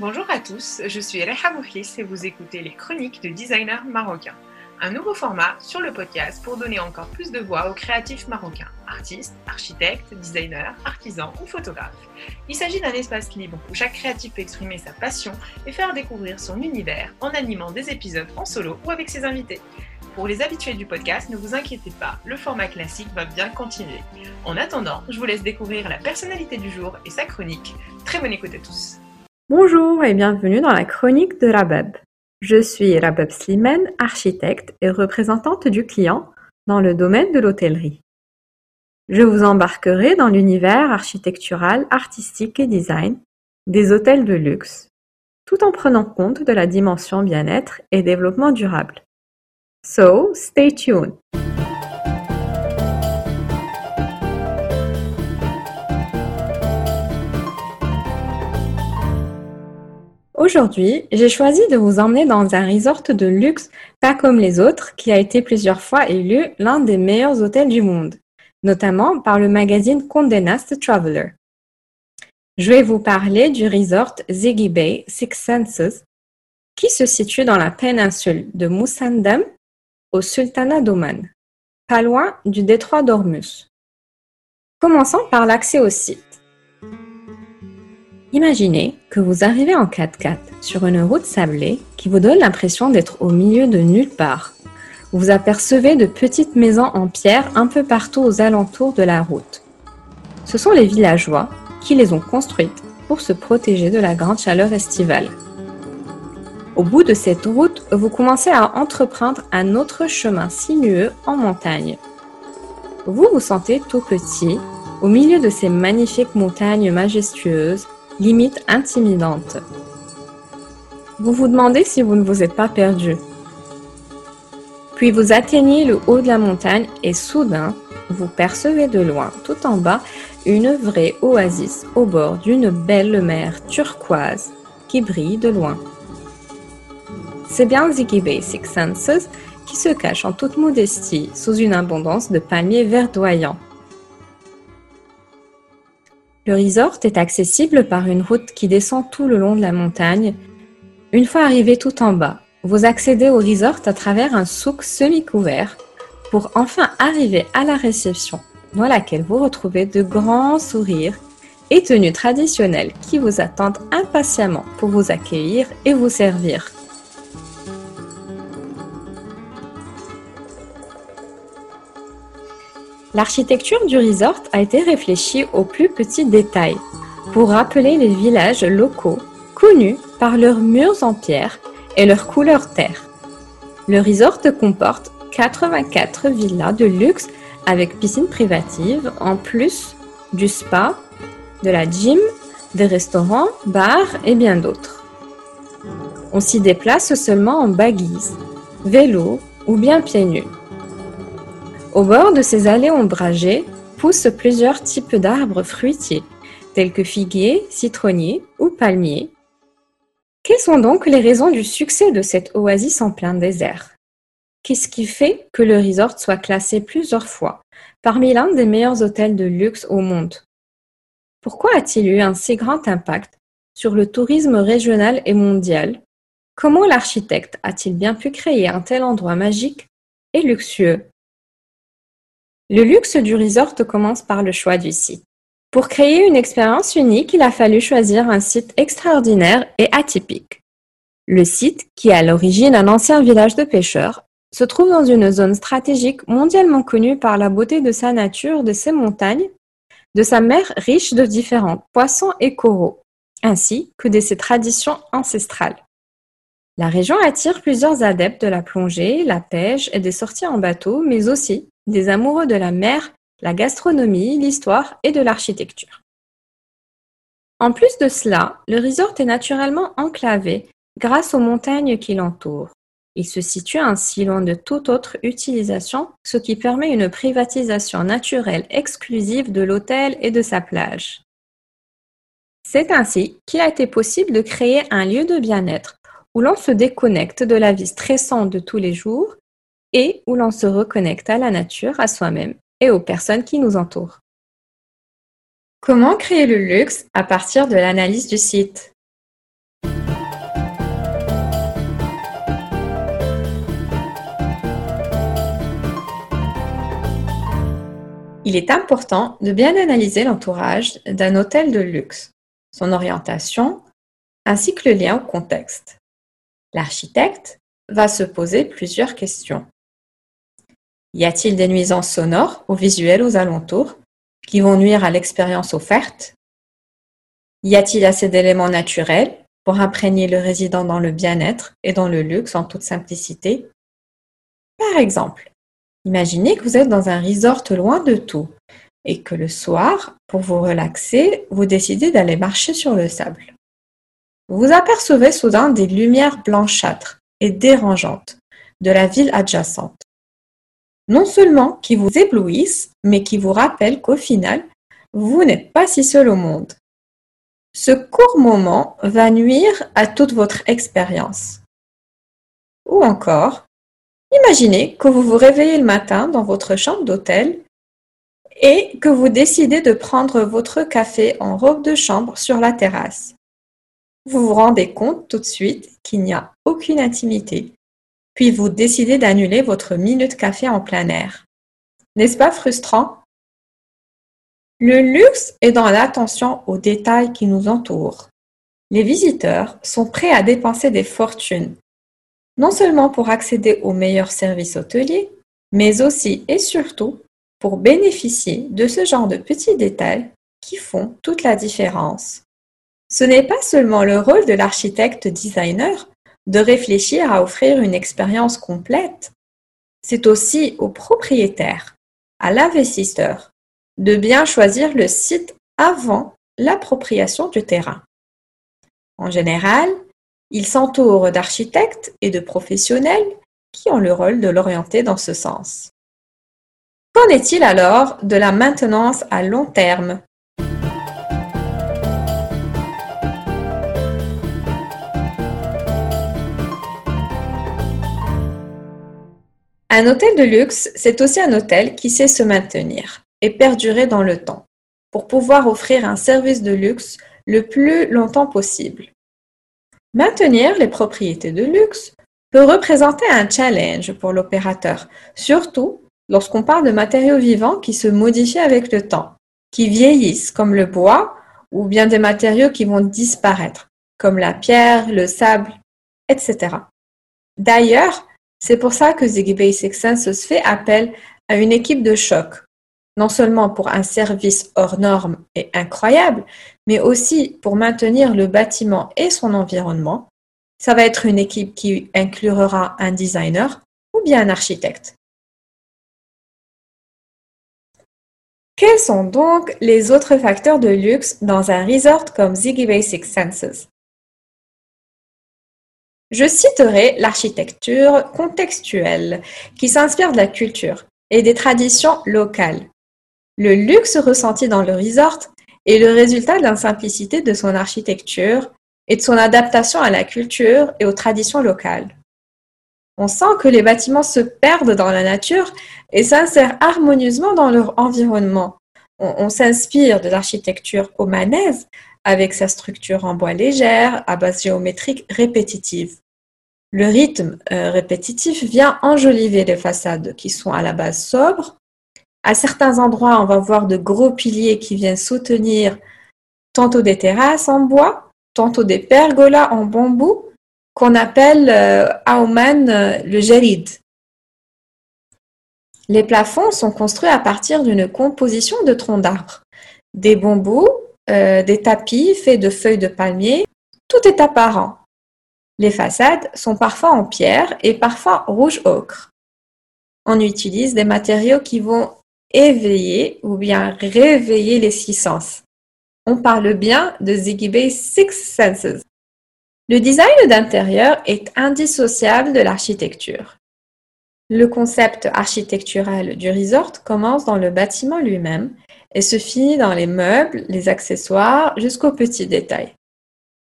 Bonjour à tous, je suis Reha et vous écoutez les chroniques de designers marocains. Un nouveau format sur le podcast pour donner encore plus de voix aux créatifs marocains, artistes, architectes, designers, artisans ou photographes. Il s'agit d'un espace libre où chaque créatif peut exprimer sa passion et faire découvrir son univers en animant des épisodes en solo ou avec ses invités. Pour les habitués du podcast, ne vous inquiétez pas, le format classique va bien continuer. En attendant, je vous laisse découvrir la personnalité du jour et sa chronique. Très bonne écoute à tous. Bonjour et bienvenue dans la chronique de Rabab. Je suis Rabab Slimane, architecte et représentante du client dans le domaine de l'hôtellerie. Je vous embarquerai dans l'univers architectural, artistique et design des hôtels de luxe, tout en prenant compte de la dimension bien-être et développement durable. So, stay tuned! Aujourd'hui, j'ai choisi de vous emmener dans un resort de luxe pas comme les autres qui a été plusieurs fois élu l'un des meilleurs hôtels du monde, notamment par le magazine Condé Nast Traveler. Je vais vous parler du resort Ziggy Bay Six Senses qui se situe dans la péninsule de Musandam au Sultanat d'Oman, pas loin du détroit d'Ormuz. Commençons par l'accès au site. Imaginez que vous arrivez en 4x4 sur une route sablée qui vous donne l'impression d'être au milieu de nulle part. Vous apercevez de petites maisons en pierre un peu partout aux alentours de la route. Ce sont les villageois qui les ont construites pour se protéger de la grande chaleur estivale. Au bout de cette route, vous commencez à entreprendre un autre chemin sinueux en montagne. Vous vous sentez tout petit au milieu de ces magnifiques montagnes majestueuses limite intimidante. Vous vous demandez si vous ne vous êtes pas perdu. Puis vous atteignez le haut de la montagne et soudain, vous percevez de loin, tout en bas, une vraie oasis au bord d'une belle mer turquoise qui brille de loin. C'est bien Ziggy Bay Six Senses qui se cache en toute modestie sous une abondance de palmiers verdoyants. Le resort est accessible par une route qui descend tout le long de la montagne. Une fois arrivé tout en bas, vous accédez au resort à travers un souk semi-couvert pour enfin arriver à la réception dans laquelle vous retrouvez de grands sourires et tenues traditionnelles qui vous attendent impatiemment pour vous accueillir et vous servir. L'architecture du resort a été réfléchie au plus petit détail pour rappeler les villages locaux connus par leurs murs en pierre et leur couleur terre. Le resort comporte 84 villas de luxe avec piscine privative en plus du spa, de la gym, des restaurants, bars et bien d'autres. On s'y déplace seulement en baguise, vélo ou bien pieds nus. Au bord de ces allées ombragées poussent plusieurs types d'arbres fruitiers, tels que figuiers, citronniers ou palmiers. Quelles sont donc les raisons du succès de cette oasis en plein désert? Qu'est-ce qui fait que le resort soit classé plusieurs fois parmi l'un des meilleurs hôtels de luxe au monde? Pourquoi a-t-il eu un si grand impact sur le tourisme régional et mondial? Comment l'architecte a-t-il bien pu créer un tel endroit magique et luxueux? Le luxe du resort commence par le choix du site. Pour créer une expérience unique, il a fallu choisir un site extraordinaire et atypique. Le site, qui est à l'origine un ancien village de pêcheurs, se trouve dans une zone stratégique mondialement connue par la beauté de sa nature, de ses montagnes, de sa mer riche de différents poissons et coraux, ainsi que de ses traditions ancestrales. La région attire plusieurs adeptes de la plongée, la pêche et des sorties en bateau, mais aussi des amoureux de la mer, la gastronomie, l'histoire et de l'architecture. En plus de cela, le resort est naturellement enclavé grâce aux montagnes qui l'entourent. Il se situe ainsi loin de toute autre utilisation, ce qui permet une privatisation naturelle exclusive de l'hôtel et de sa plage. C'est ainsi qu'il a été possible de créer un lieu de bien-être où l'on se déconnecte de la vie stressante de tous les jours et où l'on se reconnecte à la nature, à soi-même et aux personnes qui nous entourent. Comment créer le luxe à partir de l'analyse du site? Il est important de bien analyser l'entourage d'un hôtel de luxe, son orientation, ainsi que le lien au contexte. L'architecte va se poser plusieurs questions. Y a-t-il des nuisances sonores ou visuelles aux alentours qui vont nuire à l'expérience offerte? Y a-t-il assez d'éléments naturels pour imprégner le résident dans le bien-être et dans le luxe en toute simplicité? Par exemple, imaginez que vous êtes dans un resort loin de tout et que le soir, pour vous relaxer, vous décidez d'aller marcher sur le sable. Vous apercevez soudain des lumières blanchâtres et dérangeantes de la ville adjacente. Non seulement qui vous éblouissent, mais qui vous rappellent qu'au final, vous n'êtes pas si seul au monde. Ce court moment va nuire à toute votre expérience. Ou encore, imaginez que vous vous réveillez le matin dans votre chambre d'hôtel et que vous décidez de prendre votre café en robe de chambre sur la terrasse vous vous rendez compte tout de suite qu'il n'y a aucune intimité, puis vous décidez d'annuler votre minute café en plein air. N'est-ce pas frustrant? Le luxe est dans l'attention aux détails qui nous entourent. Les visiteurs sont prêts à dépenser des fortunes, non seulement pour accéder aux meilleurs services hôteliers, mais aussi et surtout pour bénéficier de ce genre de petits détails qui font toute la différence. Ce n'est pas seulement le rôle de l'architecte designer de réfléchir à offrir une expérience complète, c'est aussi au propriétaire, à l'investisseur, de bien choisir le site avant l'appropriation du terrain. En général, il s'entoure d'architectes et de professionnels qui ont le rôle de l'orienter dans ce sens. Qu'en est-il alors de la maintenance à long terme? Un hôtel de luxe, c'est aussi un hôtel qui sait se maintenir et perdurer dans le temps, pour pouvoir offrir un service de luxe le plus longtemps possible. Maintenir les propriétés de luxe peut représenter un challenge pour l'opérateur, surtout lorsqu'on parle de matériaux vivants qui se modifient avec le temps, qui vieillissent comme le bois ou bien des matériaux qui vont disparaître, comme la pierre, le sable, etc. D'ailleurs, c'est pour ça que Ziggy Basic Census fait appel à une équipe de choc, non seulement pour un service hors norme et incroyable, mais aussi pour maintenir le bâtiment et son environnement. Ça va être une équipe qui inclura un designer ou bien un architecte. Quels sont donc les autres facteurs de luxe dans un resort comme Ziggy Basic Senses je citerai l'architecture contextuelle qui s'inspire de la culture et des traditions locales. Le luxe ressenti dans le resort est le résultat de la simplicité de son architecture et de son adaptation à la culture et aux traditions locales. On sent que les bâtiments se perdent dans la nature et s'insèrent harmonieusement dans leur environnement. On, s'inspire de l'architecture omanaise avec sa structure en bois légère, à base géométrique répétitive. Le rythme euh, répétitif vient enjoliver les façades qui sont à la base sobres. À certains endroits, on va voir de gros piliers qui viennent soutenir tantôt des terrasses en bois, tantôt des pergolas en bambou qu'on appelle euh, à euh, le jarid. Les plafonds sont construits à partir d'une composition de troncs d'arbres, des bambous, des tapis faits de feuilles de palmier. Tout est apparent. Les façades sont parfois en pierre et parfois rouge ocre. On utilise des matériaux qui vont éveiller ou bien réveiller les six sens. On parle bien de Ziggy Six Senses. Le design d'intérieur est indissociable de l'architecture. Le concept architectural du resort commence dans le bâtiment lui-même et se finit dans les meubles, les accessoires, jusqu'aux petits détails.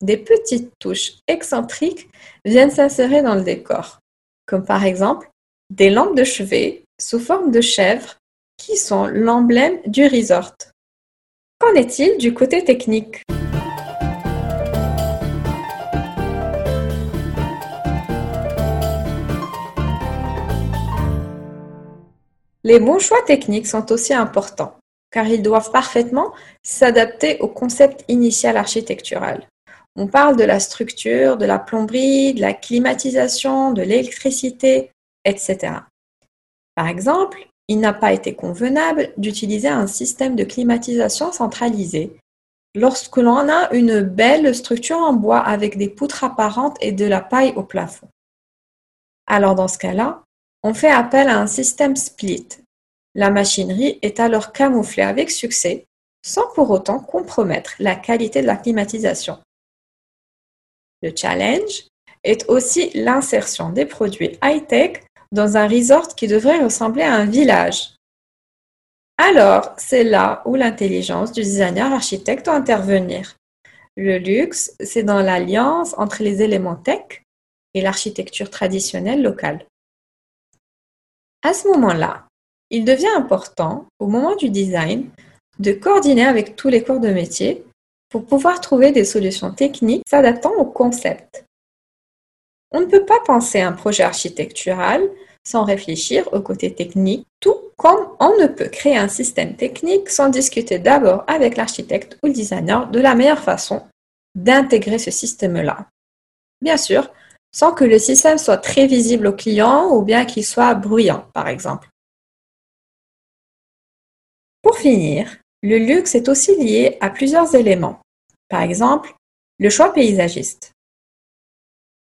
Des petites touches excentriques viennent s'insérer dans le décor, comme par exemple des lampes de chevet sous forme de chèvre qui sont l'emblème du resort. Qu'en est-il du côté technique? Les bons choix techniques sont aussi importants, car ils doivent parfaitement s'adapter au concept initial architectural. On parle de la structure, de la plomberie, de la climatisation, de l'électricité, etc. Par exemple, il n'a pas été convenable d'utiliser un système de climatisation centralisé lorsque l'on a une belle structure en bois avec des poutres apparentes et de la paille au plafond. Alors dans ce cas-là, on fait appel à un système split. La machinerie est alors camouflée avec succès sans pour autant compromettre la qualité de la climatisation. Le challenge est aussi l'insertion des produits high-tech dans un resort qui devrait ressembler à un village. Alors, c'est là où l'intelligence du designer architecte doit intervenir. Le luxe, c'est dans l'alliance entre les éléments tech et l'architecture traditionnelle locale. À ce moment-là, il devient important, au moment du design, de coordonner avec tous les corps de métier pour pouvoir trouver des solutions techniques s'adaptant au concept. On ne peut pas penser un projet architectural sans réfléchir au côté technique, tout comme on ne peut créer un système technique sans discuter d'abord avec l'architecte ou le designer de la meilleure façon d'intégrer ce système-là. Bien sûr, sans que le système soit très visible au client ou bien qu'il soit bruyant, par exemple. Pour finir, le luxe est aussi lié à plusieurs éléments. Par exemple, le choix paysagiste,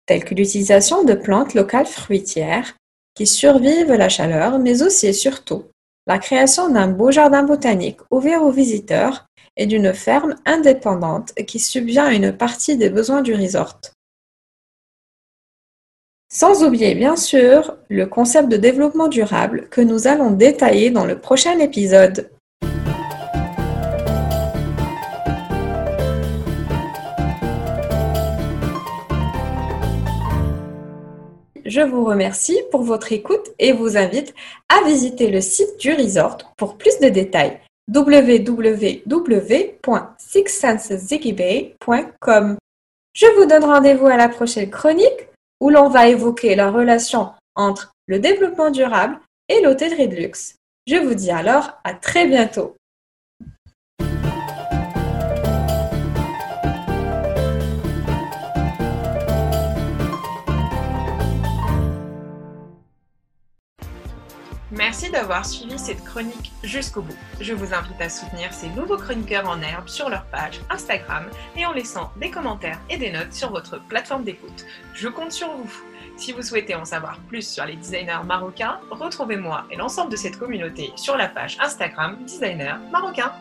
tel que l'utilisation de plantes locales fruitières qui survivent la chaleur, mais aussi et surtout la création d'un beau jardin botanique ouvert aux visiteurs et d'une ferme indépendante qui subvient à une partie des besoins du resort. Sans oublier bien sûr le concept de développement durable que nous allons détailler dans le prochain épisode. je vous remercie pour votre écoute et vous invite à visiter le site du resort pour plus de détails. Je vous donne rendez-vous à la prochaine chronique où l'on va évoquer la relation entre le développement durable et l'hôtellerie de luxe. Je vous dis alors à très bientôt. Merci d'avoir suivi cette chronique jusqu'au bout. Je vous invite à soutenir ces nouveaux chroniqueurs en herbe sur leur page Instagram et en laissant des commentaires et des notes sur votre plateforme d'écoute. Je compte sur vous. Si vous souhaitez en savoir plus sur les designers marocains, retrouvez-moi et l'ensemble de cette communauté sur la page Instagram Designer Marocain.